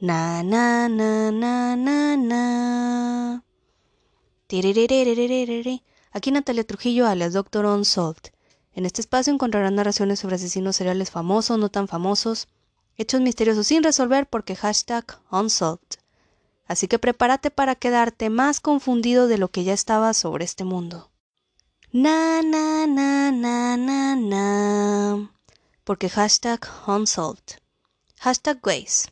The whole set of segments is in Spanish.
Na na na na na na. Aquí Natalia Trujillo alias Doctor Unsolved. En este espacio encontrarán narraciones sobre asesinos seriales famosos, no tan famosos, hechos misteriosos sin resolver porque hashtag Unsolved. Así que prepárate para quedarte más confundido de lo que ya estaba sobre este mundo. Na na na na na na. Porque hashtag Unsolved. Hashtag Waze.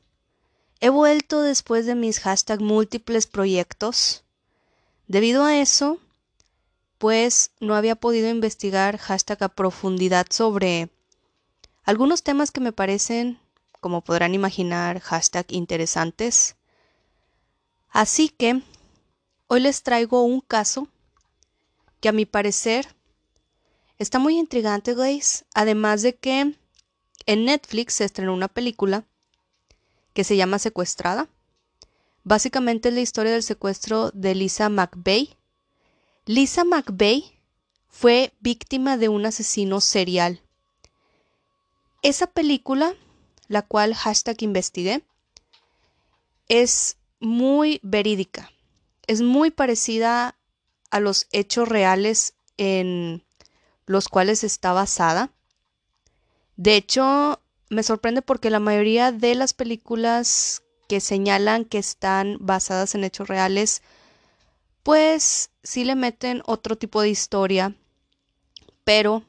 He vuelto después de mis hashtag múltiples proyectos. Debido a eso, pues no había podido investigar hashtag a profundidad sobre algunos temas que me parecen, como podrán imaginar, hashtag interesantes. Así que hoy les traigo un caso que a mi parecer está muy intrigante, guys. Además de que en Netflix se estrenó una película que se llama Secuestrada. Básicamente es la historia del secuestro de Lisa McVeigh. Lisa McVeigh fue víctima de un asesino serial. Esa película, la cual hashtag investigué, es muy verídica. Es muy parecida a los hechos reales en los cuales está basada. De hecho, me sorprende porque la mayoría de las películas que señalan que están basadas en hechos reales, pues sí le meten otro tipo de historia. Pero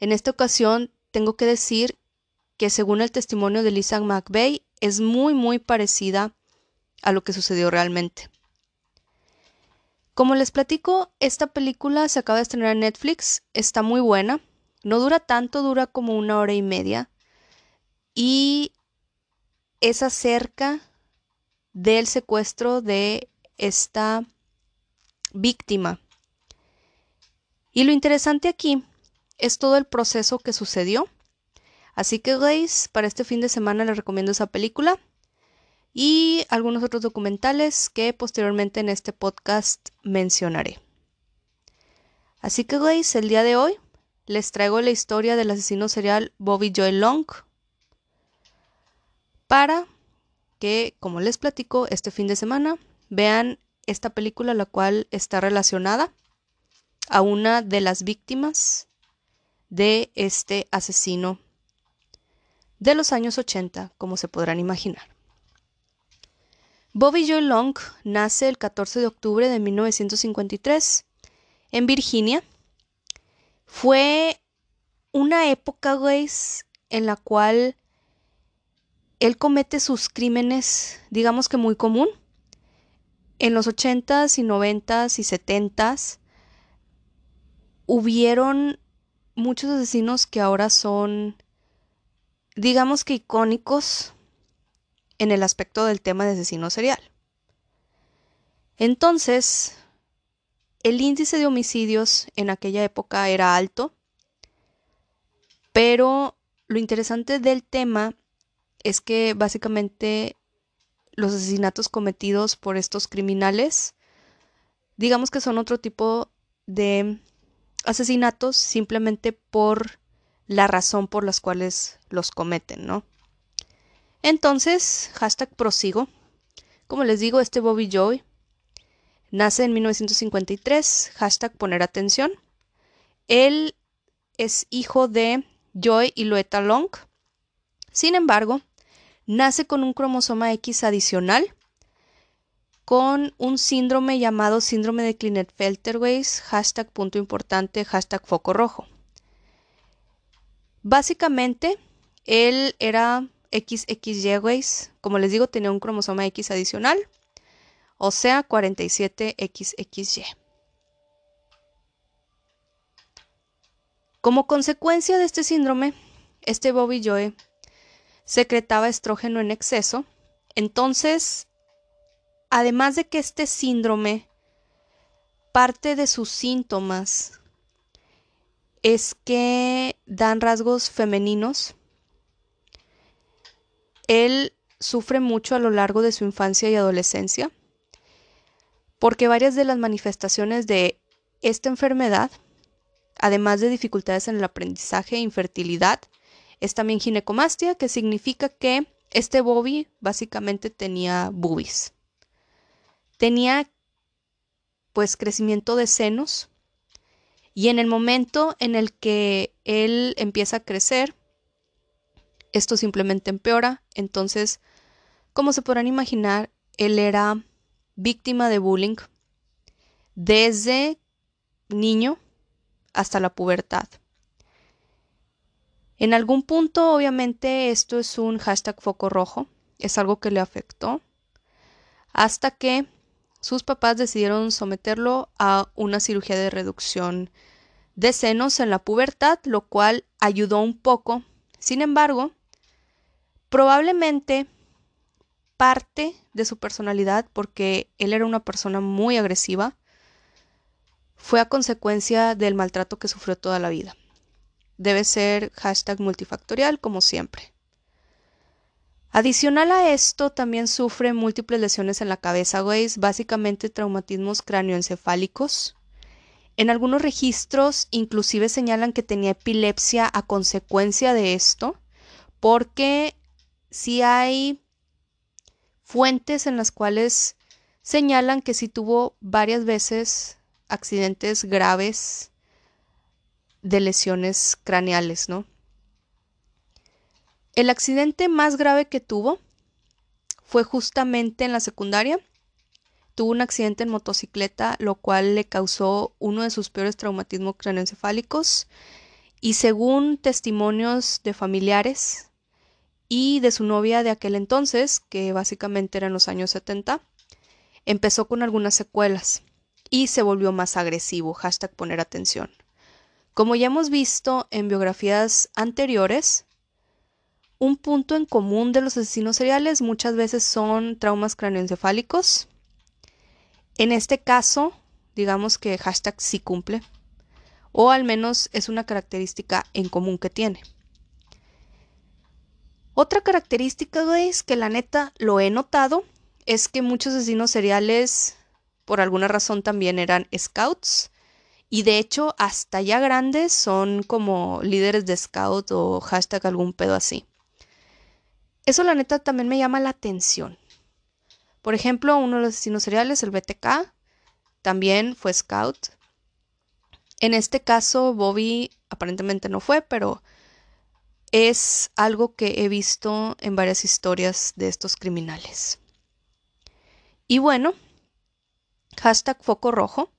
en esta ocasión tengo que decir que según el testimonio de Lisa McVeigh es muy muy parecida a lo que sucedió realmente. Como les platico, esta película se acaba de estrenar en Netflix, está muy buena, no dura tanto, dura como una hora y media y es acerca del secuestro de esta víctima. Y lo interesante aquí es todo el proceso que sucedió. Así que, guys, para este fin de semana les recomiendo esa película y algunos otros documentales que posteriormente en este podcast mencionaré. Así que, guys, el día de hoy les traigo la historia del asesino serial Bobby Joy Long para que, como les platico, este fin de semana vean esta película, la cual está relacionada a una de las víctimas de este asesino de los años 80, como se podrán imaginar. Bobby Joy Long nace el 14 de octubre de 1953 en Virginia. Fue una época, güeyes, en la cual él comete sus crímenes, digamos que muy común. En los 80s y 90s y 70s hubieron muchos asesinos que ahora son, digamos que icónicos en el aspecto del tema de asesino serial. Entonces, el índice de homicidios en aquella época era alto, pero lo interesante del tema es que básicamente los asesinatos cometidos por estos criminales, digamos que son otro tipo de asesinatos simplemente por la razón por las cuales los cometen, ¿no? Entonces, hashtag prosigo. Como les digo, este Bobby Joy nace en 1953, hashtag poner atención. Él es hijo de Joy y Loeta Long. Sin embargo, nace con un cromosoma X adicional, con un síndrome llamado síndrome de Klinefelter-Weiss, hashtag punto importante, hashtag foco rojo. Básicamente, él era XXY, como les digo, tenía un cromosoma X adicional, o sea, 47XXY. Como consecuencia de este síndrome, este Bobby Joe secretaba estrógeno en exceso. Entonces, además de que este síndrome, parte de sus síntomas es que dan rasgos femeninos. Él sufre mucho a lo largo de su infancia y adolescencia, porque varias de las manifestaciones de esta enfermedad, además de dificultades en el aprendizaje e infertilidad, es también ginecomastia, que significa que Este Bobby básicamente tenía boobies. Tenía pues crecimiento de senos y en el momento en el que él empieza a crecer, esto simplemente empeora. Entonces, como se podrán imaginar, él era víctima de bullying desde niño hasta la pubertad. En algún punto, obviamente, esto es un hashtag foco rojo, es algo que le afectó, hasta que sus papás decidieron someterlo a una cirugía de reducción de senos en la pubertad, lo cual ayudó un poco. Sin embargo, probablemente parte de su personalidad, porque él era una persona muy agresiva, fue a consecuencia del maltrato que sufrió toda la vida. Debe ser hashtag multifactorial como siempre. Adicional a esto, también sufre múltiples lesiones en la cabeza, güey, básicamente traumatismos cráneoencefálicos. En algunos registros inclusive señalan que tenía epilepsia a consecuencia de esto, porque si hay fuentes en las cuales señalan que sí tuvo varias veces accidentes graves de lesiones craneales, ¿no? El accidente más grave que tuvo fue justamente en la secundaria. Tuvo un accidente en motocicleta, lo cual le causó uno de sus peores traumatismos craneoencefálicos. Y según testimonios de familiares y de su novia de aquel entonces, que básicamente era en los años 70, empezó con algunas secuelas y se volvió más agresivo, hashtag poner atención. Como ya hemos visto en biografías anteriores, un punto en común de los asesinos seriales muchas veces son traumas craneoencefálicos. En este caso, digamos que hashtag sí cumple, o al menos es una característica en común que tiene. Otra característica, es que la neta lo he notado, es que muchos asesinos seriales por alguna razón también eran scouts. Y de hecho, hasta ya grandes son como líderes de scout o hashtag algún pedo así. Eso la neta también me llama la atención. Por ejemplo, uno de los asesinos seriales, el BTK, también fue scout. En este caso, Bobby aparentemente no fue, pero es algo que he visto en varias historias de estos criminales. Y bueno, hashtag foco rojo.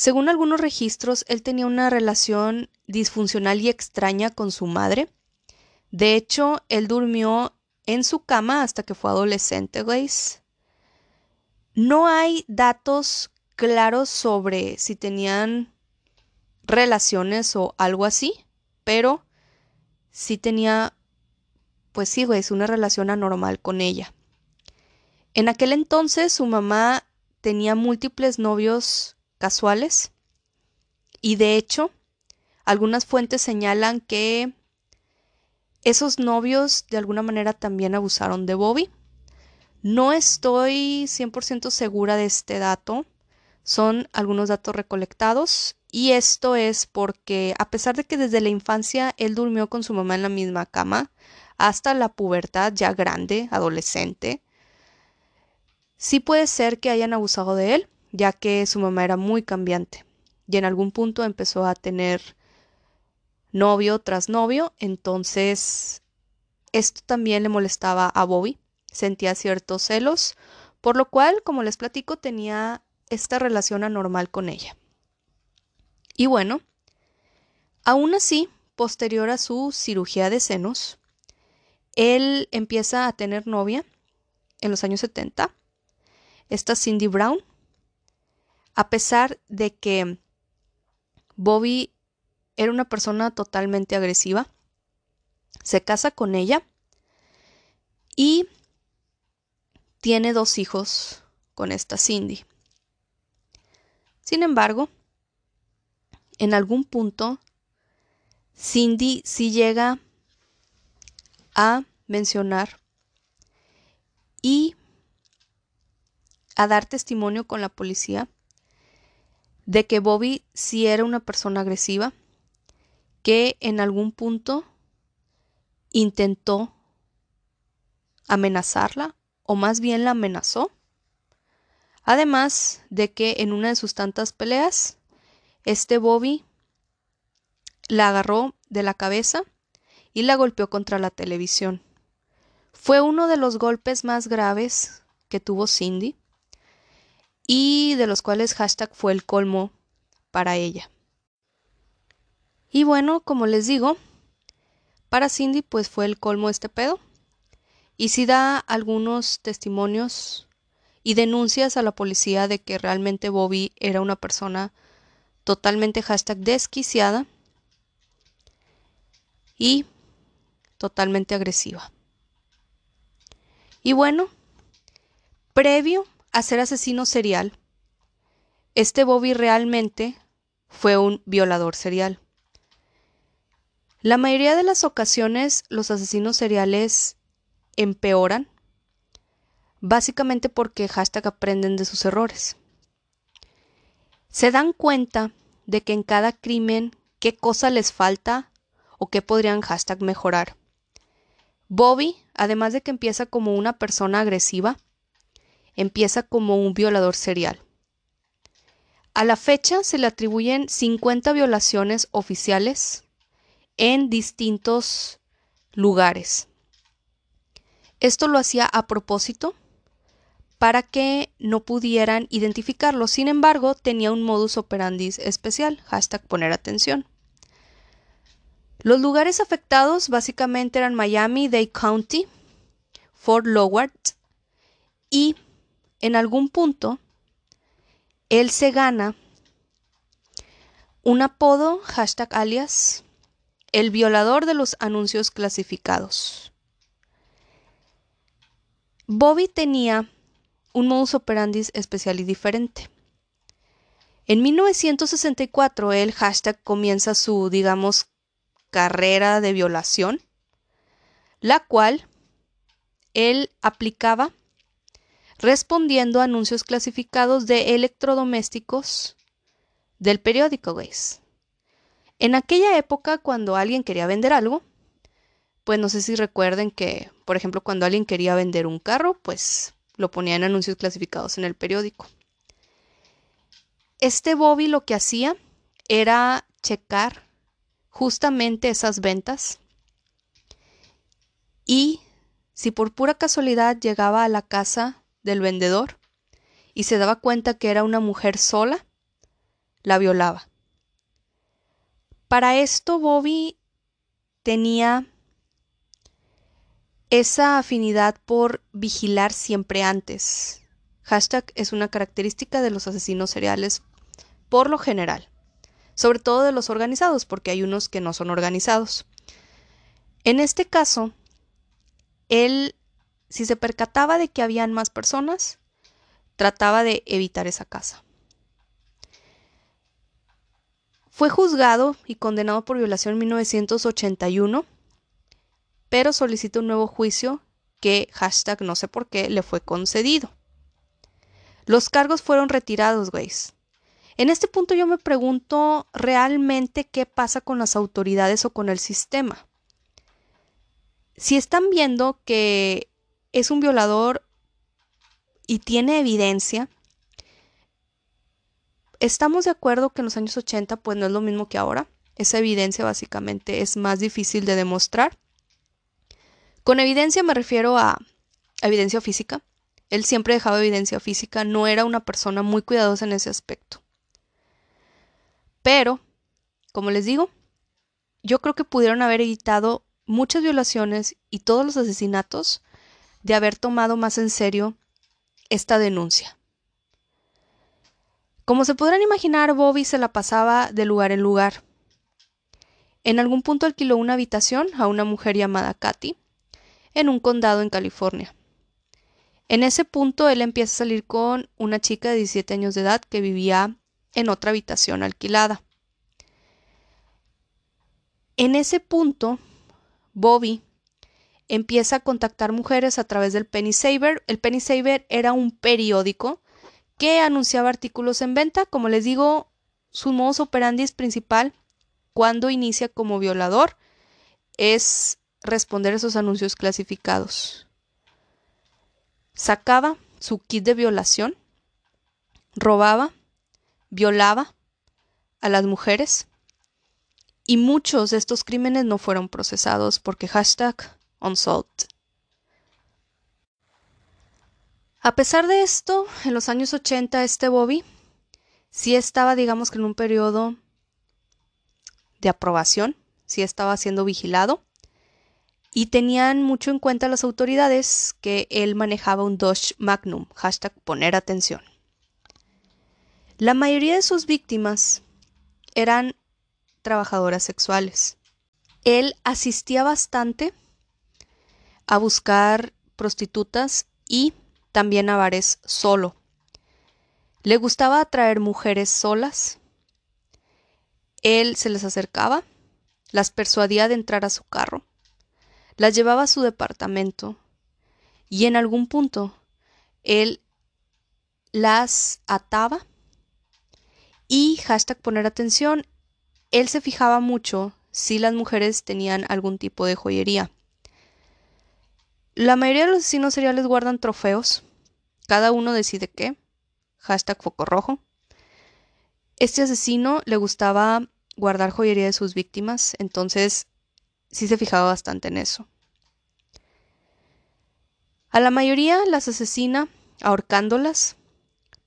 Según algunos registros, él tenía una relación disfuncional y extraña con su madre. De hecho, él durmió en su cama hasta que fue adolescente, ¿veis? No hay datos claros sobre si tenían relaciones o algo así, pero sí tenía, pues sí, güey, una relación anormal con ella. En aquel entonces su mamá tenía múltiples novios casuales. Y de hecho algunas fuentes señalan que esos novios de alguna manera también abusaron de Bobby. No estoy 100% segura de este dato, son algunos datos recolectados. Y esto es porque a pesar de que desde la infancia él durmió con su mamá en la misma cama, hasta la pubertad ya grande, adolescente, Sí puede ser que hayan abusado de él, ya que su mamá era muy cambiante y en algún punto empezó a tener novio tras novio, entonces esto también le molestaba a Bobby, sentía ciertos celos, por lo cual, como les platico, tenía esta relación anormal con ella. Y bueno, aún así, posterior a su cirugía de senos, él empieza a tener novia en los años 70 esta Cindy Brown, a pesar de que Bobby era una persona totalmente agresiva, se casa con ella y tiene dos hijos con esta Cindy. Sin embargo, en algún punto, Cindy sí llega a mencionar y a dar testimonio con la policía de que Bobby sí era una persona agresiva, que en algún punto intentó amenazarla, o más bien la amenazó. Además de que en una de sus tantas peleas, este Bobby la agarró de la cabeza y la golpeó contra la televisión. Fue uno de los golpes más graves que tuvo Cindy y de los cuales hashtag fue el colmo para ella. Y bueno, como les digo, para Cindy pues fue el colmo este pedo. Y si da algunos testimonios y denuncias a la policía de que realmente Bobby era una persona totalmente hashtag desquiciada y totalmente agresiva. Y bueno, previo a ser asesino serial, este Bobby realmente fue un violador serial. La mayoría de las ocasiones los asesinos seriales empeoran, básicamente porque hashtag aprenden de sus errores. Se dan cuenta de que en cada crimen qué cosa les falta o qué podrían hashtag mejorar. Bobby, además de que empieza como una persona agresiva, empieza como un violador serial. A la fecha se le atribuyen 50 violaciones oficiales en distintos lugares. Esto lo hacía a propósito para que no pudieran identificarlo. Sin embargo, tenía un modus operandi especial, hashtag poner atención. Los lugares afectados básicamente eran Miami, Dade County, Fort Loward y en algún punto él se gana un apodo, hashtag alias, el violador de los anuncios clasificados. Bobby tenía un modus operandi especial y diferente. En 1964 el hashtag comienza su, digamos, carrera de violación, la cual él aplicaba respondiendo a anuncios clasificados de electrodomésticos del periódico, Gays. En aquella época, cuando alguien quería vender algo, pues no sé si recuerden que, por ejemplo, cuando alguien quería vender un carro, pues lo ponía en anuncios clasificados en el periódico. Este Bobby lo que hacía era checar justamente esas ventas y si por pura casualidad llegaba a la casa del vendedor y se daba cuenta que era una mujer sola, la violaba. Para esto Bobby tenía esa afinidad por vigilar siempre antes. Hashtag es una característica de los asesinos seriales por lo general, sobre todo de los organizados, porque hay unos que no son organizados. En este caso, él, si se percataba de que habían más personas, trataba de evitar esa casa. Fue juzgado y condenado por violación en 1981, pero solicitó un nuevo juicio que hashtag no sé por qué le fue concedido. Los cargos fueron retirados, güeyes. En este punto yo me pregunto realmente qué pasa con las autoridades o con el sistema. Si están viendo que es un violador y tiene evidencia, estamos de acuerdo que en los años 80 pues no es lo mismo que ahora. Esa evidencia básicamente es más difícil de demostrar. Con evidencia me refiero a evidencia física. Él siempre dejaba evidencia física, no era una persona muy cuidadosa en ese aspecto. Pero, como les digo, yo creo que pudieron haber evitado muchas violaciones y todos los asesinatos de haber tomado más en serio esta denuncia. Como se podrán imaginar, Bobby se la pasaba de lugar en lugar. En algún punto alquiló una habitación a una mujer llamada Katy en un condado en California. En ese punto él empieza a salir con una chica de 17 años de edad que vivía en otra habitación alquilada. En ese punto, Bobby empieza a contactar mujeres a través del Penny Saver. El Penny Saver era un periódico que anunciaba artículos en venta. Como les digo, su modus operandi principal cuando inicia como violador es responder esos anuncios clasificados. sacaba su kit de violación, robaba, violaba a las mujeres y muchos de estos crímenes no fueron procesados porque hashtag A pesar de esto, en los años 80 este Bobby sí estaba, digamos que en un periodo de aprobación, sí estaba siendo vigilado y tenían mucho en cuenta las autoridades que él manejaba un Dodge Magnum, hashtag poner atención. La mayoría de sus víctimas eran trabajadoras sexuales. Él asistía bastante a buscar prostitutas y también a bares solo. Le gustaba atraer mujeres solas. Él se les acercaba, las persuadía de entrar a su carro, las llevaba a su departamento y en algún punto él las ataba y hashtag poner atención, él se fijaba mucho si las mujeres tenían algún tipo de joyería. La mayoría de los asesinos seriales guardan trofeos. Cada uno decide qué. Hashtag foco rojo. Este asesino le gustaba guardar joyería de sus víctimas, entonces sí se fijaba bastante en eso. A la mayoría las asesina ahorcándolas,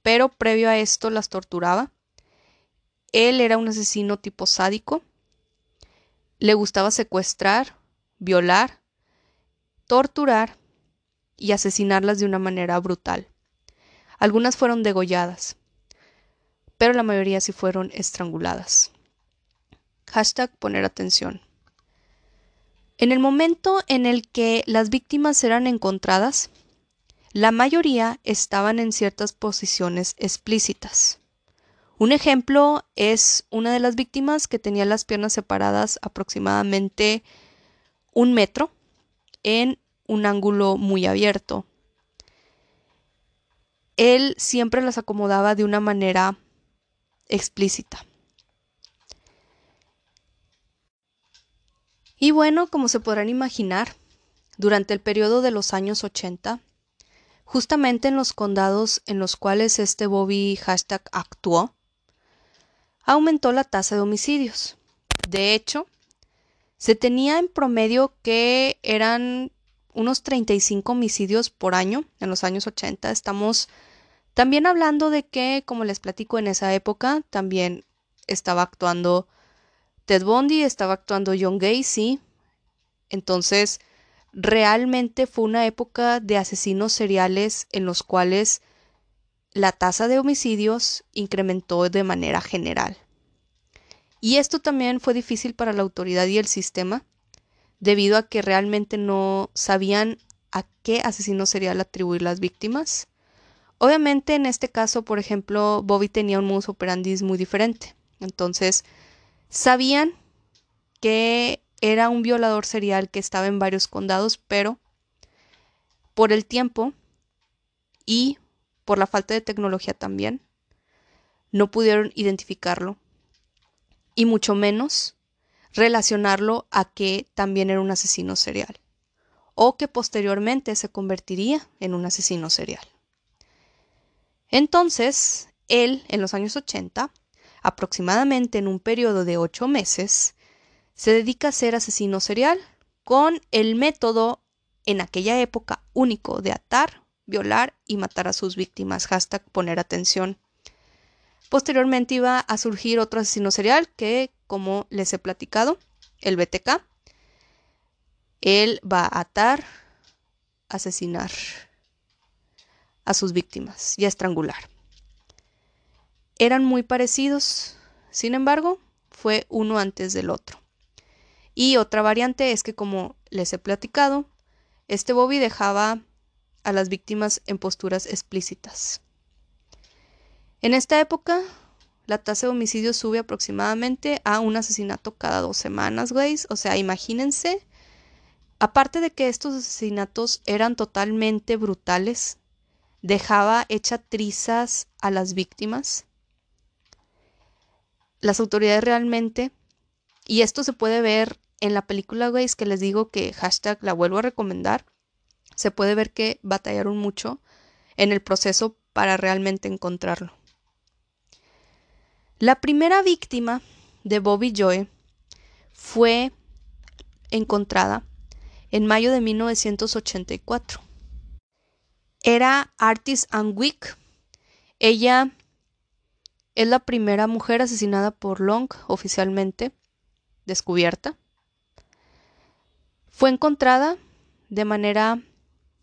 pero previo a esto las torturaba. Él era un asesino tipo sádico. Le gustaba secuestrar, violar, torturar y asesinarlas de una manera brutal. Algunas fueron degolladas, pero la mayoría sí fueron estranguladas. Hashtag poner atención. En el momento en el que las víctimas eran encontradas, la mayoría estaban en ciertas posiciones explícitas. Un ejemplo es una de las víctimas que tenía las piernas separadas aproximadamente un metro en un ángulo muy abierto. Él siempre las acomodaba de una manera explícita. Y bueno, como se podrán imaginar, durante el periodo de los años 80, justamente en los condados en los cuales este Bobby hashtag actuó, aumentó la tasa de homicidios. De hecho, se tenía en promedio que eran unos 35 homicidios por año en los años 80. Estamos también hablando de que, como les platico en esa época, también estaba actuando Ted Bundy, estaba actuando John Gacy. Entonces, realmente fue una época de asesinos seriales en los cuales la tasa de homicidios incrementó de manera general. Y esto también fue difícil para la autoridad y el sistema, debido a que realmente no sabían a qué asesino serial atribuir las víctimas. Obviamente en este caso, por ejemplo, Bobby tenía un modus operandi muy diferente. Entonces, sabían que era un violador serial que estaba en varios condados, pero por el tiempo y por la falta de tecnología también, no pudieron identificarlo y mucho menos relacionarlo a que también era un asesino serial o que posteriormente se convertiría en un asesino serial. Entonces, él, en los años 80, aproximadamente en un periodo de ocho meses, se dedica a ser asesino serial con el método en aquella época único de atar, violar y matar a sus víctimas. Hashtag poner atención. Posteriormente iba a surgir otro asesino serial que, como les he platicado, el BTK. Él va a atar, asesinar a sus víctimas y a estrangular. Eran muy parecidos, sin embargo, fue uno antes del otro. Y otra variante es que, como les he platicado, este Bobby dejaba a las víctimas en posturas explícitas. En esta época, la tasa de homicidio sube aproximadamente a un asesinato cada dos semanas, güey. O sea, imagínense. Aparte de que estos asesinatos eran totalmente brutales, dejaba hecha trizas a las víctimas. Las autoridades realmente, y esto se puede ver en la película, güey, que les digo que hashtag la vuelvo a recomendar, se puede ver que batallaron mucho en el proceso para realmente encontrarlo. La primera víctima de Bobby Joy fue encontrada en mayo de 1984. Era Artis Anwick. Ella es la primera mujer asesinada por Long oficialmente descubierta. Fue encontrada de manera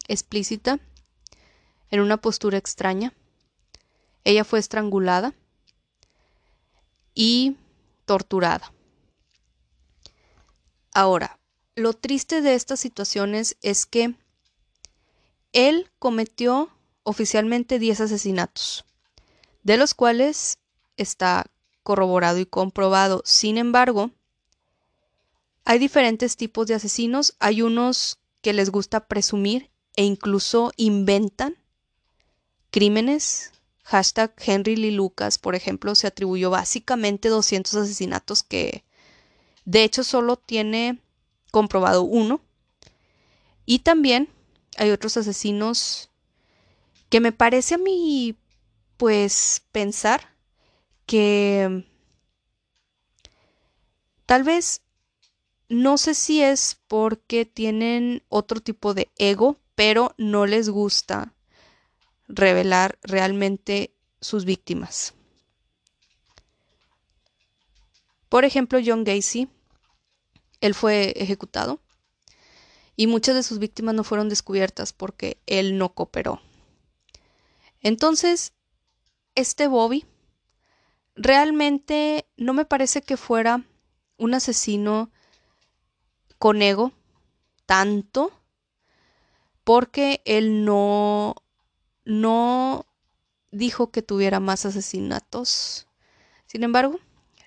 explícita en una postura extraña. Ella fue estrangulada y torturada. Ahora, lo triste de estas situaciones es que él cometió oficialmente 10 asesinatos, de los cuales está corroborado y comprobado. Sin embargo, hay diferentes tipos de asesinos. Hay unos que les gusta presumir e incluso inventan crímenes. Hashtag Henry Lee Lucas, por ejemplo, se atribuyó básicamente 200 asesinatos que de hecho solo tiene comprobado uno. Y también hay otros asesinos que me parece a mí, pues, pensar que tal vez no sé si es porque tienen otro tipo de ego, pero no les gusta revelar realmente sus víctimas. Por ejemplo, John Gacy, él fue ejecutado y muchas de sus víctimas no fueron descubiertas porque él no cooperó. Entonces, este Bobby realmente no me parece que fuera un asesino con ego tanto porque él no no dijo que tuviera más asesinatos. Sin embargo,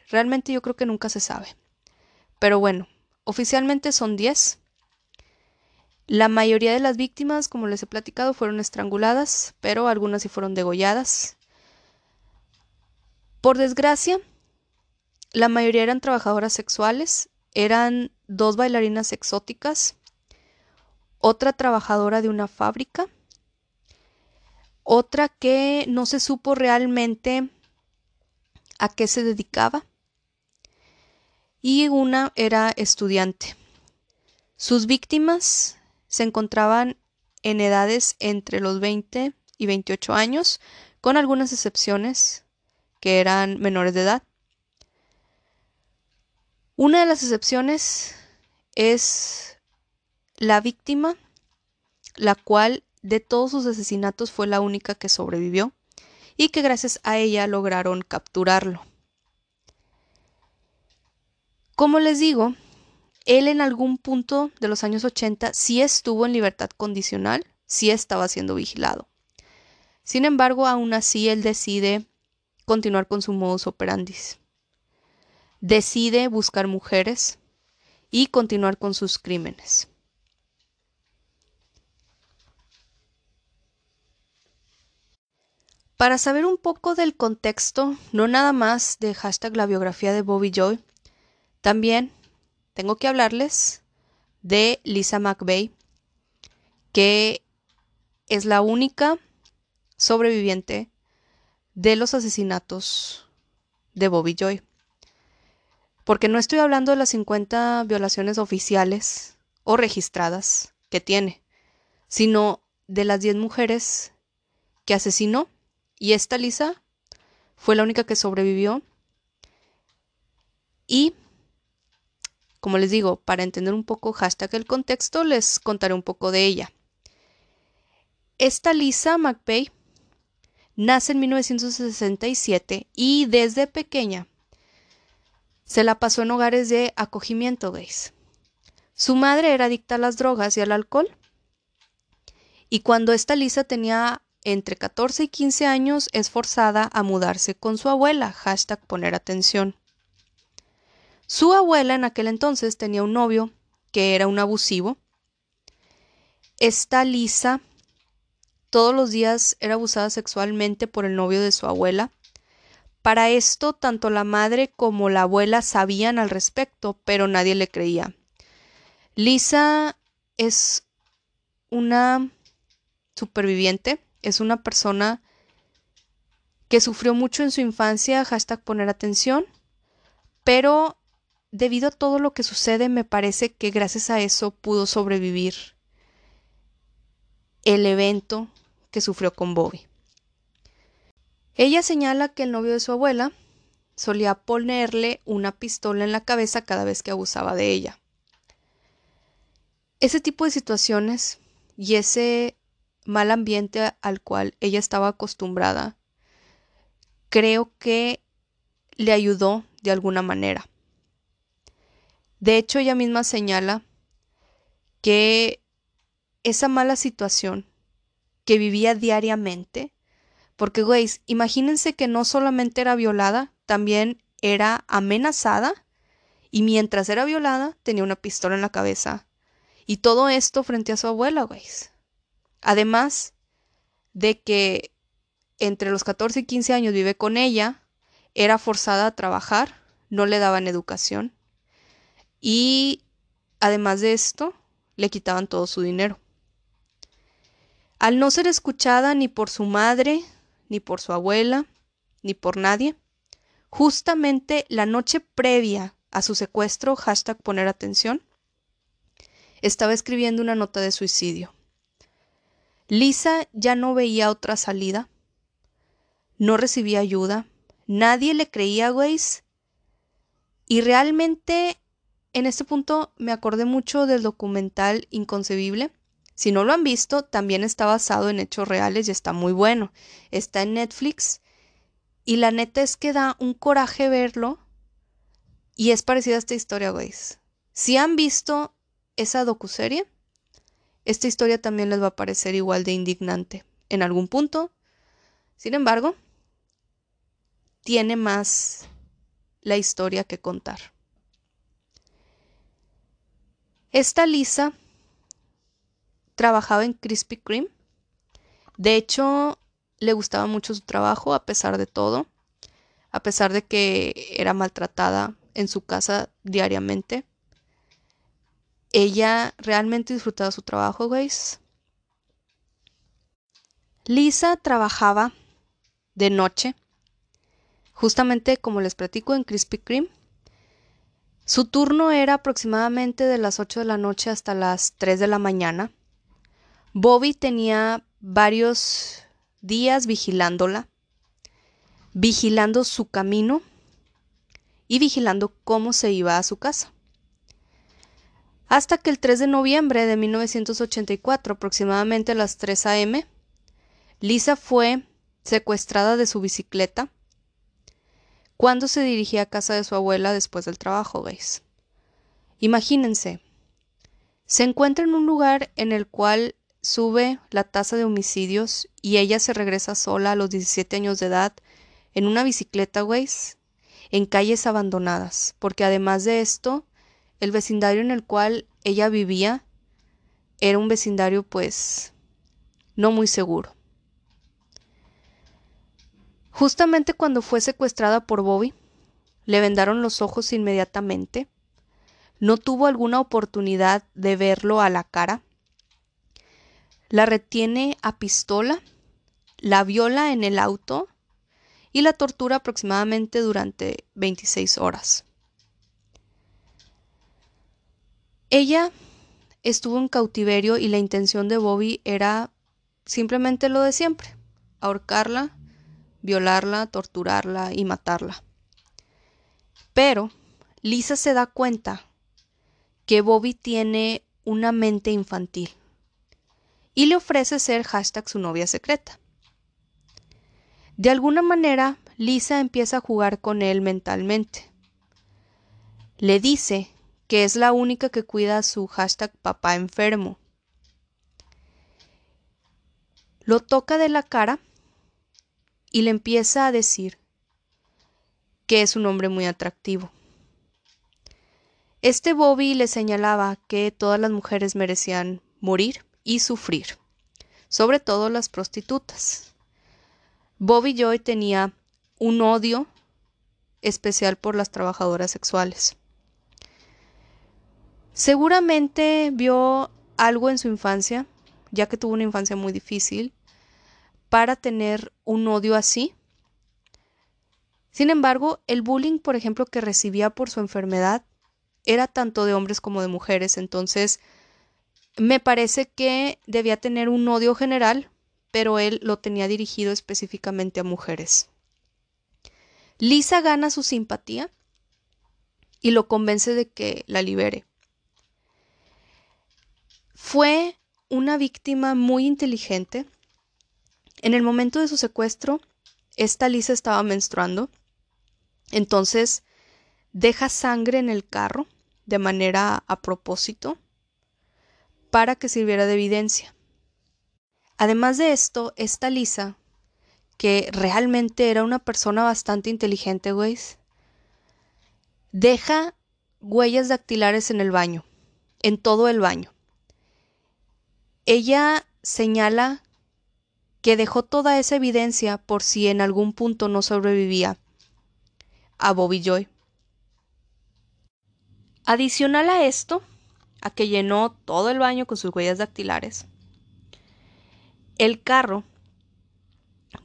realmente yo creo que nunca se sabe. Pero bueno, oficialmente son 10. La mayoría de las víctimas, como les he platicado, fueron estranguladas, pero algunas sí fueron degolladas. Por desgracia, la mayoría eran trabajadoras sexuales, eran dos bailarinas exóticas, otra trabajadora de una fábrica, otra que no se supo realmente a qué se dedicaba y una era estudiante. Sus víctimas se encontraban en edades entre los 20 y 28 años, con algunas excepciones que eran menores de edad. Una de las excepciones es la víctima, la cual de todos sus asesinatos fue la única que sobrevivió y que gracias a ella lograron capturarlo. Como les digo, él en algún punto de los años 80 sí estuvo en libertad condicional, sí estaba siendo vigilado. Sin embargo, aún así él decide continuar con su modus operandi. Decide buscar mujeres y continuar con sus crímenes. Para saber un poco del contexto, no nada más de hashtag la biografía de Bobby Joy, también tengo que hablarles de Lisa McVeigh, que es la única sobreviviente de los asesinatos de Bobby Joy. Porque no estoy hablando de las 50 violaciones oficiales o registradas que tiene, sino de las 10 mujeres que asesinó y esta Lisa fue la única que sobrevivió. Y, como les digo, para entender un poco hashtag el contexto, les contaré un poco de ella. Esta Lisa McVeigh Nace en 1967 y desde pequeña se la pasó en hogares de acogimiento gays. Su madre era adicta a las drogas y al alcohol. Y cuando esta Lisa tenía entre 14 y 15 años, es forzada a mudarse con su abuela, hashtag poner atención. Su abuela en aquel entonces tenía un novio que era un abusivo. Esta Lisa todos los días era abusada sexualmente por el novio de su abuela. Para esto, tanto la madre como la abuela sabían al respecto, pero nadie le creía. Lisa es una superviviente, es una persona que sufrió mucho en su infancia, hashtag poner atención, pero debido a todo lo que sucede, me parece que gracias a eso pudo sobrevivir el evento que sufrió con Bobby. Ella señala que el novio de su abuela solía ponerle una pistola en la cabeza cada vez que abusaba de ella. Ese tipo de situaciones y ese mal ambiente al cual ella estaba acostumbrada, creo que le ayudó de alguna manera. De hecho, ella misma señala que esa mala situación que vivía diariamente, porque, güey, imagínense que no solamente era violada, también era amenazada y mientras era violada tenía una pistola en la cabeza. Y todo esto frente a su abuela, güey. Además de que entre los 14 y 15 años vive con ella, era forzada a trabajar, no le daban educación y además de esto, le quitaban todo su dinero. Al no ser escuchada ni por su madre, ni por su abuela, ni por nadie, justamente la noche previa a su secuestro, hashtag poner atención, estaba escribiendo una nota de suicidio. Lisa ya no veía otra salida, no recibía ayuda, nadie le creía a y realmente en este punto me acordé mucho del documental Inconcebible. Si no lo han visto, también está basado en hechos reales y está muy bueno. Está en Netflix y la neta es que da un coraje verlo y es parecida a esta historia, güey. Si han visto esa docuserie, esta historia también les va a parecer igual de indignante en algún punto. Sin embargo, tiene más la historia que contar. Esta Lisa trabajaba en Krispy Kreme. De hecho, le gustaba mucho su trabajo a pesar de todo, a pesar de que era maltratada en su casa diariamente. Ella realmente disfrutaba su trabajo, guys. Lisa trabajaba de noche, justamente como les platico en Krispy Kreme su turno era aproximadamente de las 8 de la noche hasta las 3 de la mañana. Bobby tenía varios días vigilándola, vigilando su camino y vigilando cómo se iba a su casa. Hasta que el 3 de noviembre de 1984, aproximadamente a las 3 a.m., Lisa fue secuestrada de su bicicleta cuando se dirigía a casa de su abuela después del trabajo, ¿veis? Imagínense, se encuentra en un lugar en el cual sube la tasa de homicidios y ella se regresa sola a los 17 años de edad en una bicicleta, ¿veis? En calles abandonadas, porque además de esto, el vecindario en el cual ella vivía era un vecindario pues no muy seguro. Justamente cuando fue secuestrada por Bobby, le vendaron los ojos inmediatamente. No tuvo alguna oportunidad de verlo a la cara. La retiene a pistola, la viola en el auto y la tortura aproximadamente durante 26 horas. Ella estuvo en cautiverio y la intención de Bobby era simplemente lo de siempre, ahorcarla violarla, torturarla y matarla. Pero Lisa se da cuenta que Bobby tiene una mente infantil y le ofrece ser hashtag su novia secreta. De alguna manera, Lisa empieza a jugar con él mentalmente. Le dice que es la única que cuida a su hashtag papá enfermo. Lo toca de la cara y le empieza a decir que es un hombre muy atractivo. Este Bobby le señalaba que todas las mujeres merecían morir y sufrir, sobre todo las prostitutas. Bobby Joy tenía un odio especial por las trabajadoras sexuales. Seguramente vio algo en su infancia, ya que tuvo una infancia muy difícil, para tener un odio así. Sin embargo, el bullying, por ejemplo, que recibía por su enfermedad era tanto de hombres como de mujeres, entonces me parece que debía tener un odio general, pero él lo tenía dirigido específicamente a mujeres. Lisa gana su simpatía y lo convence de que la libere. Fue una víctima muy inteligente. En el momento de su secuestro, esta Lisa estaba menstruando, entonces deja sangre en el carro de manera a propósito para que sirviera de evidencia. Además de esto, esta Lisa, que realmente era una persona bastante inteligente, güey, deja huellas dactilares en el baño, en todo el baño. Ella señala que dejó toda esa evidencia por si en algún punto no sobrevivía a Bobby Joy. Adicional a esto, a que llenó todo el baño con sus huellas dactilares, el carro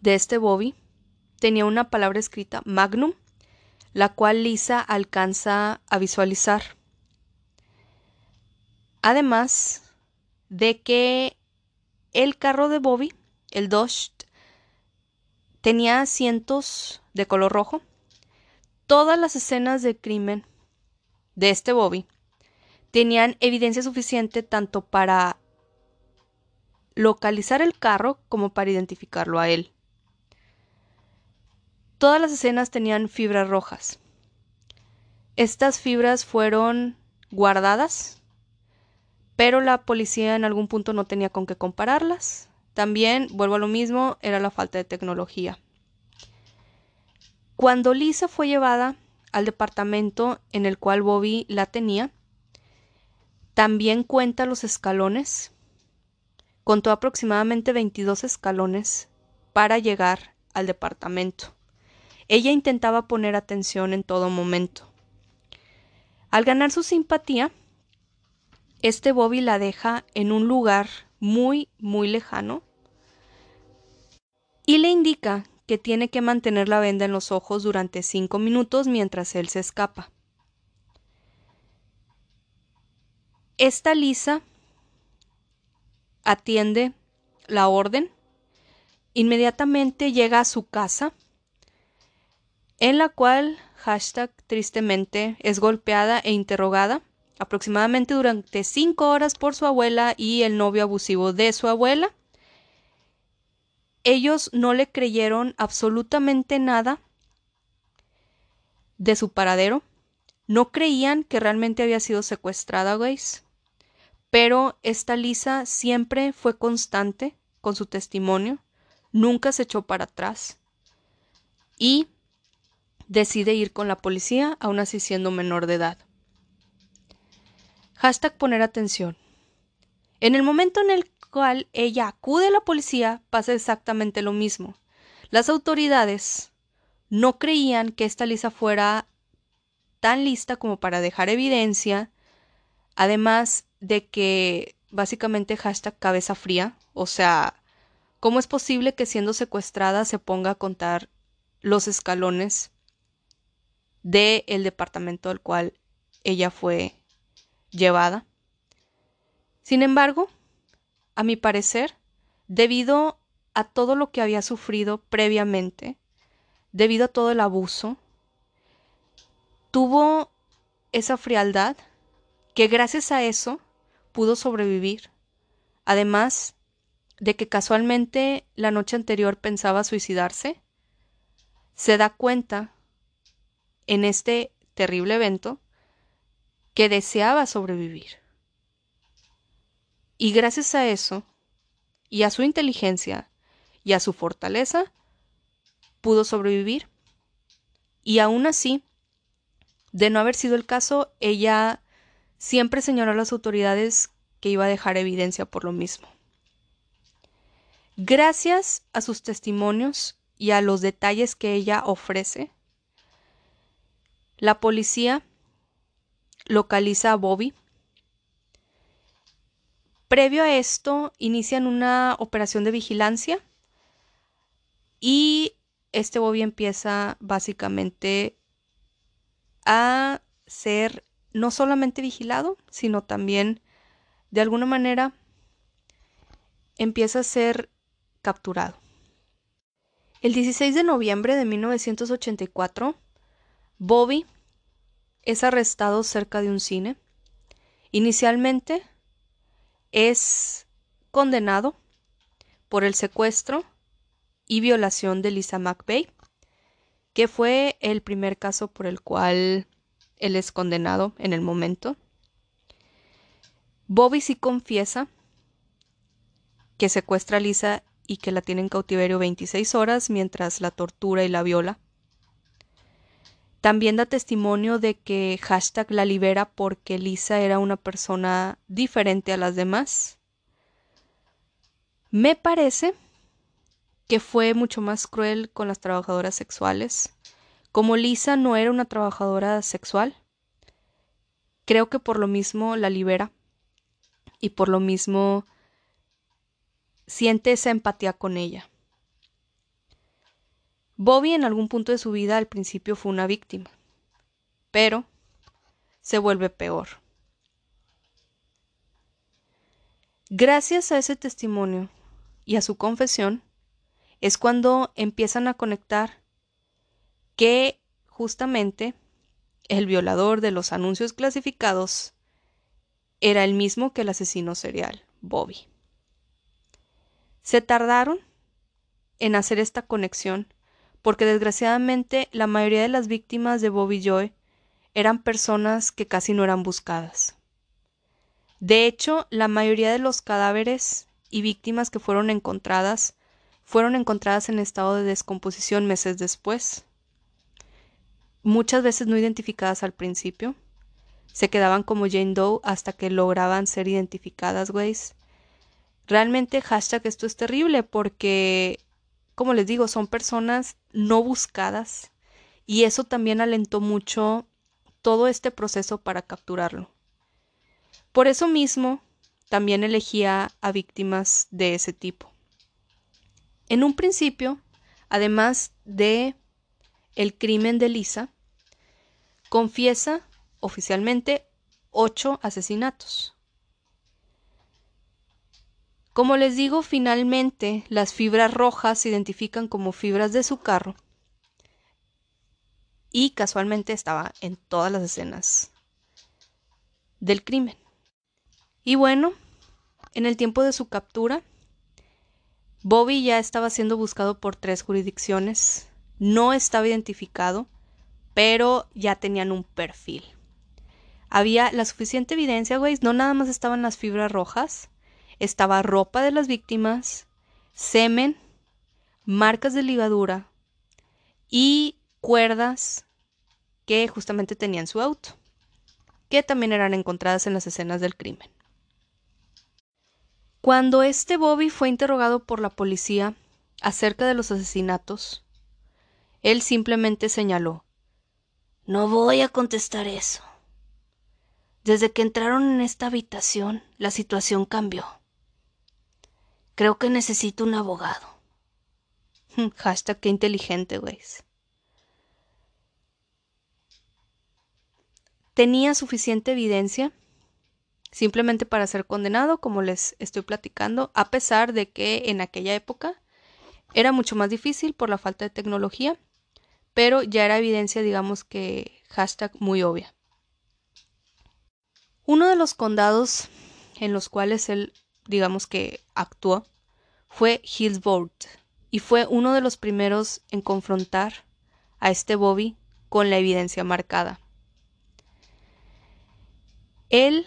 de este Bobby tenía una palabra escrita Magnum, la cual Lisa alcanza a visualizar. Además, de que el carro de Bobby, el Dodge, tenía asientos de color rojo. Todas las escenas de crimen de este Bobby tenían evidencia suficiente tanto para localizar el carro como para identificarlo a él. Todas las escenas tenían fibras rojas. Estas fibras fueron guardadas pero la policía en algún punto no tenía con qué compararlas. También, vuelvo a lo mismo, era la falta de tecnología. Cuando Lisa fue llevada al departamento en el cual Bobby la tenía, también cuenta los escalones. Contó aproximadamente 22 escalones para llegar al departamento. Ella intentaba poner atención en todo momento. Al ganar su simpatía, este Bobby la deja en un lugar muy, muy lejano y le indica que tiene que mantener la venda en los ojos durante cinco minutos mientras él se escapa. Esta Lisa atiende la orden, inmediatamente llega a su casa, en la cual hashtag tristemente es golpeada e interrogada aproximadamente durante cinco horas por su abuela y el novio abusivo de su abuela. Ellos no le creyeron absolutamente nada de su paradero. No creían que realmente había sido secuestrada, Grace. Pero esta Lisa siempre fue constante con su testimonio, nunca se echó para atrás y decide ir con la policía, aún así siendo menor de edad. Hashtag poner atención. En el momento en el cual ella acude a la policía, pasa exactamente lo mismo. Las autoridades no creían que esta Lisa fuera tan lista como para dejar evidencia, además de que básicamente hashtag cabeza fría, o sea, ¿cómo es posible que siendo secuestrada se ponga a contar los escalones del el departamento al cual ella fue llevada. Sin embargo, a mi parecer, debido a todo lo que había sufrido previamente, debido a todo el abuso, tuvo esa frialdad que gracias a eso pudo sobrevivir. Además de que casualmente la noche anterior pensaba suicidarse, se da cuenta en este terrible evento que deseaba sobrevivir. Y gracias a eso, y a su inteligencia, y a su fortaleza, pudo sobrevivir. Y aún así, de no haber sido el caso, ella siempre señaló a las autoridades que iba a dejar evidencia por lo mismo. Gracias a sus testimonios y a los detalles que ella ofrece, la policía localiza a Bobby Previo a esto, inician una operación de vigilancia y este Bobby empieza básicamente a ser no solamente vigilado, sino también de alguna manera empieza a ser capturado. El 16 de noviembre de 1984, Bobby es arrestado cerca de un cine. Inicialmente es condenado por el secuestro y violación de Lisa McVeigh, que fue el primer caso por el cual él es condenado en el momento. Bobby sí confiesa que secuestra a Lisa y que la tiene en cautiverio 26 horas mientras la tortura y la viola. También da testimonio de que hashtag la libera porque Lisa era una persona diferente a las demás. Me parece que fue mucho más cruel con las trabajadoras sexuales. Como Lisa no era una trabajadora sexual, creo que por lo mismo la libera y por lo mismo siente esa empatía con ella. Bobby en algún punto de su vida al principio fue una víctima, pero se vuelve peor. Gracias a ese testimonio y a su confesión es cuando empiezan a conectar que justamente el violador de los anuncios clasificados era el mismo que el asesino serial, Bobby. Se tardaron en hacer esta conexión porque desgraciadamente la mayoría de las víctimas de Bobby Joy eran personas que casi no eran buscadas. De hecho, la mayoría de los cadáveres y víctimas que fueron encontradas fueron encontradas en estado de descomposición meses después. Muchas veces no identificadas al principio. Se quedaban como Jane Doe hasta que lograban ser identificadas, güeyes. Realmente esto es terrible porque, como les digo, son personas no buscadas y eso también alentó mucho todo este proceso para capturarlo. Por eso mismo, también elegía a víctimas de ese tipo. En un principio, además de el crimen de Lisa, confiesa oficialmente ocho asesinatos. Como les digo, finalmente las fibras rojas se identifican como fibras de su carro y casualmente estaba en todas las escenas del crimen. Y bueno, en el tiempo de su captura, Bobby ya estaba siendo buscado por tres jurisdicciones, no estaba identificado, pero ya tenían un perfil. Había la suficiente evidencia, güey, no nada más estaban las fibras rojas, estaba ropa de las víctimas, semen, marcas de ligadura y cuerdas que justamente tenían su auto, que también eran encontradas en las escenas del crimen. Cuando este Bobby fue interrogado por la policía acerca de los asesinatos, él simplemente señaló No voy a contestar eso. Desde que entraron en esta habitación, la situación cambió. Creo que necesito un abogado. Hashtag qué inteligente, güey. Tenía suficiente evidencia simplemente para ser condenado, como les estoy platicando, a pesar de que en aquella época era mucho más difícil por la falta de tecnología, pero ya era evidencia, digamos que hashtag muy obvia. Uno de los condados en los cuales él digamos que actuó, fue Hillsborough y fue uno de los primeros en confrontar a este Bobby con la evidencia marcada. Él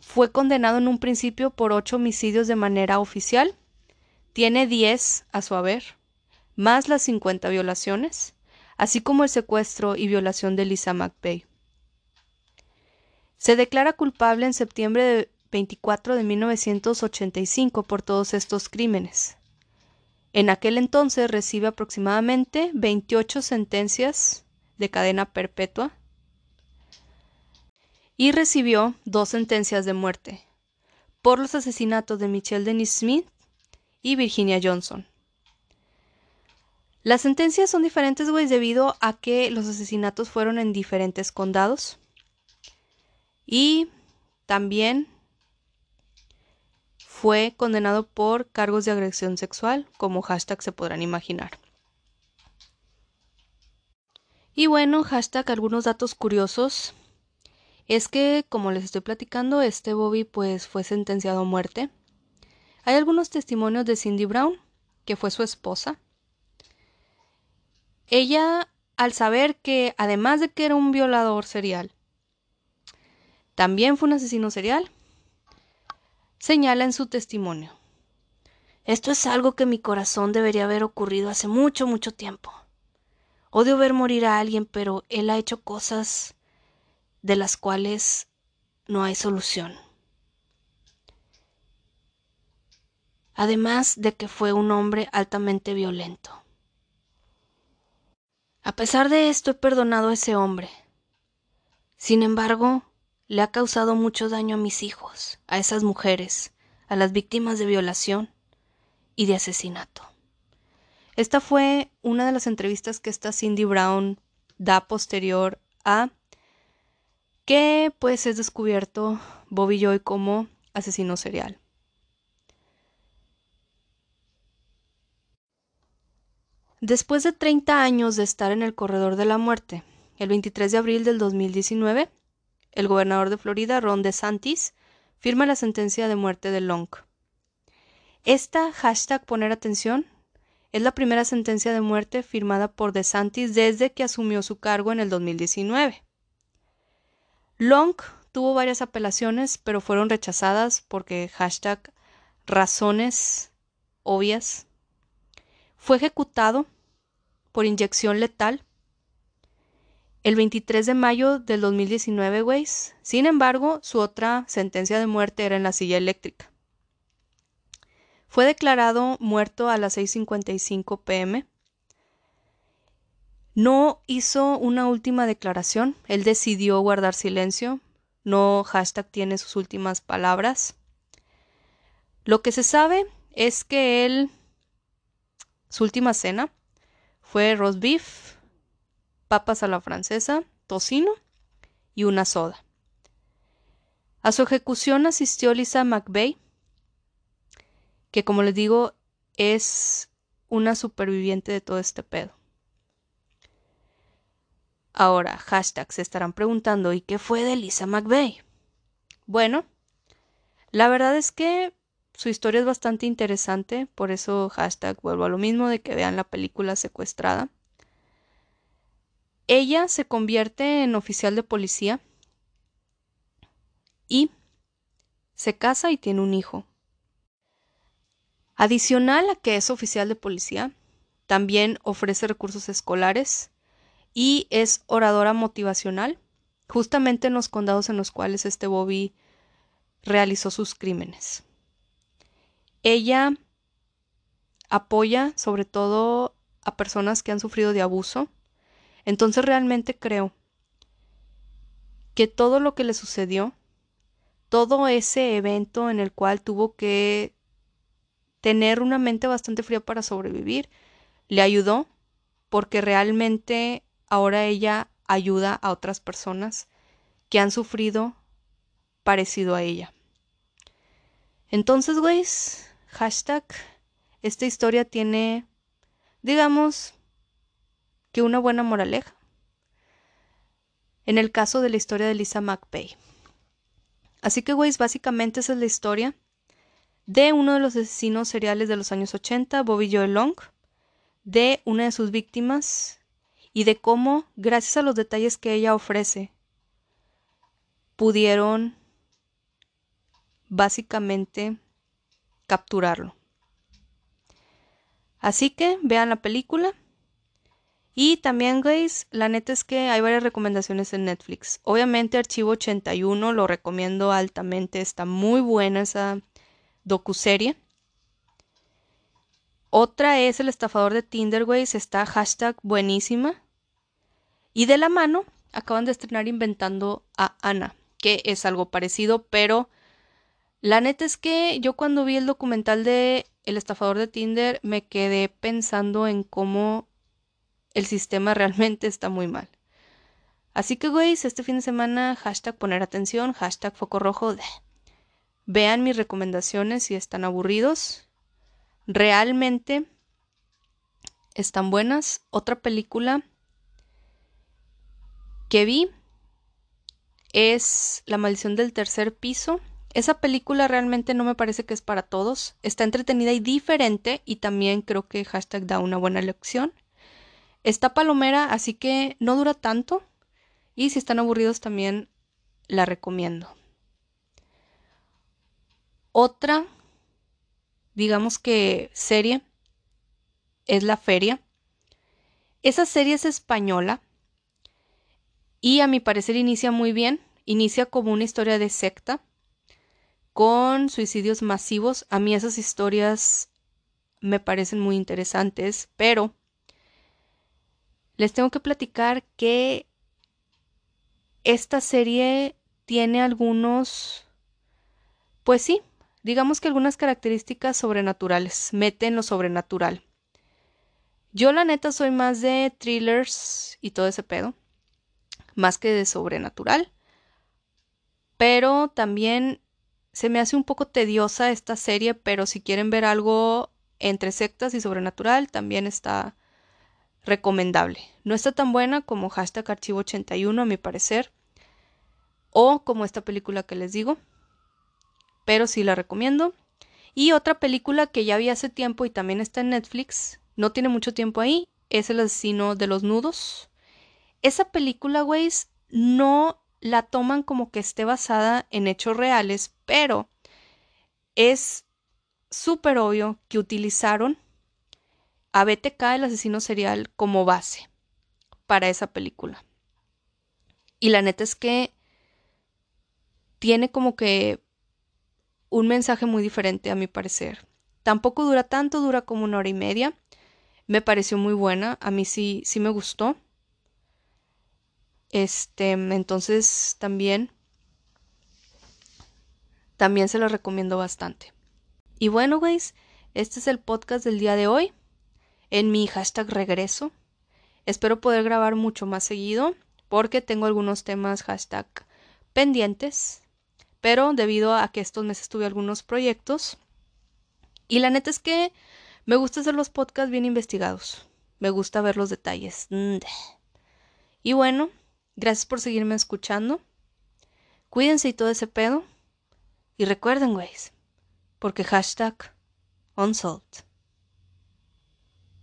fue condenado en un principio por ocho homicidios de manera oficial, tiene diez a su haber, más las cincuenta violaciones, así como el secuestro y violación de Lisa McVeigh. Se declara culpable en septiembre de 24 de 1985 por todos estos crímenes. En aquel entonces recibe aproximadamente 28 sentencias de cadena perpetua y recibió dos sentencias de muerte por los asesinatos de Michelle Denise Smith y Virginia Johnson. Las sentencias son diferentes, güey, debido a que los asesinatos fueron en diferentes condados. Y también fue condenado por cargos de agresión sexual, como hashtag se podrán imaginar. Y bueno, hashtag algunos datos curiosos. Es que, como les estoy platicando, este Bobby pues fue sentenciado a muerte. Hay algunos testimonios de Cindy Brown, que fue su esposa. Ella, al saber que, además de que era un violador serial, también fue un asesino serial, señala en su testimonio. Esto es algo que mi corazón debería haber ocurrido hace mucho, mucho tiempo. Odio ver morir a alguien, pero él ha hecho cosas de las cuales no hay solución. Además de que fue un hombre altamente violento. A pesar de esto he perdonado a ese hombre. Sin embargo, le ha causado mucho daño a mis hijos, a esas mujeres, a las víctimas de violación y de asesinato. Esta fue una de las entrevistas que esta Cindy Brown da posterior a que pues es descubierto Bobby Joy como asesino serial. Después de 30 años de estar en el corredor de la muerte, el 23 de abril del 2019, el gobernador de Florida, Ron DeSantis, firma la sentencia de muerte de Long. Esta hashtag poner atención es la primera sentencia de muerte firmada por DeSantis desde que asumió su cargo en el 2019. Long tuvo varias apelaciones, pero fueron rechazadas porque hashtag razones obvias. Fue ejecutado por inyección letal el 23 de mayo del 2019, güey. Sin embargo, su otra sentencia de muerte era en la silla eléctrica. Fue declarado muerto a las 6.55 pm. No hizo una última declaración, él decidió guardar silencio, no hashtag tiene sus últimas palabras. Lo que se sabe es que él, su última cena fue roast beef, papas a la francesa, tocino y una soda. A su ejecución asistió Lisa McVeigh, que como les digo es una superviviente de todo este pedo. Ahora, hashtag se estarán preguntando, ¿y qué fue de Lisa McVeigh? Bueno, la verdad es que su historia es bastante interesante, por eso hashtag vuelvo a lo mismo de que vean la película secuestrada. Ella se convierte en oficial de policía y se casa y tiene un hijo. Adicional a que es oficial de policía, también ofrece recursos escolares y es oradora motivacional, justamente en los condados en los cuales este Bobby realizó sus crímenes. Ella apoya sobre todo a personas que han sufrido de abuso entonces realmente creo que todo lo que le sucedió, todo ese evento en el cual tuvo que tener una mente bastante fría para sobrevivir, le ayudó porque realmente ahora ella ayuda a otras personas que han sufrido parecido a ella. Entonces, güeyes, hashtag, esta historia tiene, digamos, que una buena moraleja. En el caso de la historia de Lisa McPay. Así que, güeyes, básicamente esa es la historia de uno de los asesinos seriales de los años 80, Bobby Joe Long, de una de sus víctimas y de cómo, gracias a los detalles que ella ofrece, pudieron básicamente capturarlo. Así que vean la película y también, guys, la neta es que hay varias recomendaciones en Netflix. Obviamente, Archivo 81 lo recomiendo altamente. Está muy buena esa docuserie. Otra es El estafador de Tinder, guys. Está hashtag buenísima. Y de la mano, acaban de estrenar Inventando a Ana, que es algo parecido, pero La neta es que yo cuando vi el documental de El estafador de Tinder me quedé pensando en cómo el sistema realmente está muy mal. Así que, güey, este fin de semana, hashtag poner atención, hashtag foco rojo. Vean mis recomendaciones si están aburridos. Realmente están buenas. Otra película que vi es La maldición del tercer piso. Esa película realmente no me parece que es para todos. Está entretenida y diferente y también creo que hashtag da una buena lección. Está palomera, así que no dura tanto. Y si están aburridos también la recomiendo. Otra, digamos que serie, es La Feria. Esa serie es española y a mi parecer inicia muy bien. Inicia como una historia de secta con suicidios masivos. A mí esas historias me parecen muy interesantes, pero les tengo que platicar que esta serie tiene algunos, pues sí, digamos que algunas características sobrenaturales, meten lo sobrenatural. Yo la neta soy más de thrillers y todo ese pedo, más que de sobrenatural, pero también se me hace un poco tediosa esta serie, pero si quieren ver algo entre sectas y sobrenatural, también está recomendable. No está tan buena como hashtag archivo 81 a mi parecer, o como esta película que les digo, pero sí la recomiendo. Y otra película que ya vi hace tiempo y también está en Netflix, no tiene mucho tiempo ahí, es El asesino de los nudos. Esa película, güey, no la toman como que esté basada en hechos reales, pero es súper obvio que utilizaron a BTK, el asesino serial, como base para esa película. Y la neta es que tiene como que un mensaje muy diferente a mi parecer. Tampoco dura tanto, dura como una hora y media. Me pareció muy buena, a mí sí, sí me gustó. Este, entonces también, también se lo recomiendo bastante. Y bueno, guys, este es el podcast del día de hoy en mi hashtag regreso. Espero poder grabar mucho más seguido porque tengo algunos temas hashtag pendientes, pero debido a que estos meses tuve algunos proyectos y la neta es que me gusta hacer los podcasts bien investigados, me gusta ver los detalles. Y bueno, Gracias por seguirme escuchando. Cuídense y todo ese pedo. Y recuerden, güeyes, porque hashtag unsolved.